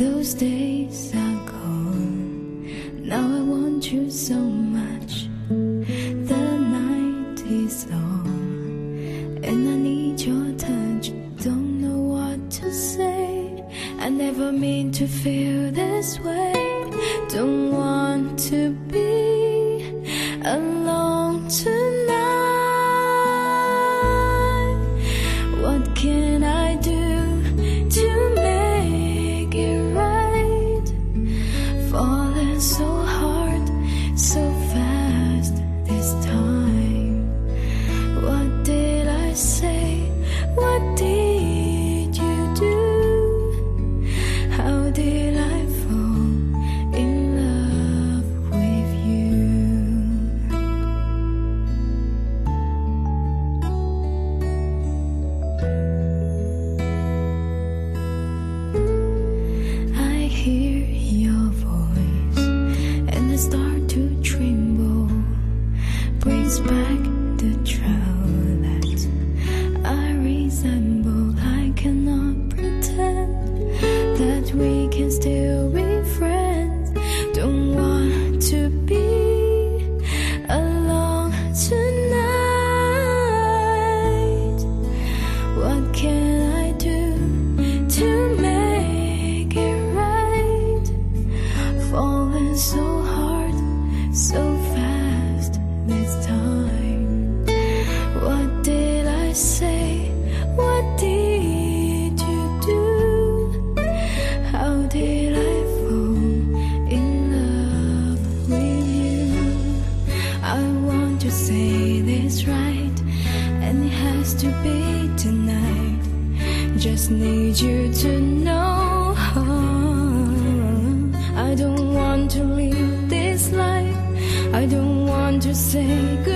Those days are gone. Now I want you so much. The night is long, and I need your touch. Don't know what to say. I never mean to feel this way. Don't want to be say? What did this time. What did I say? What did you do? How did I fall in love with you? I want to say this right, and it has to be tonight. Just need you to know. Say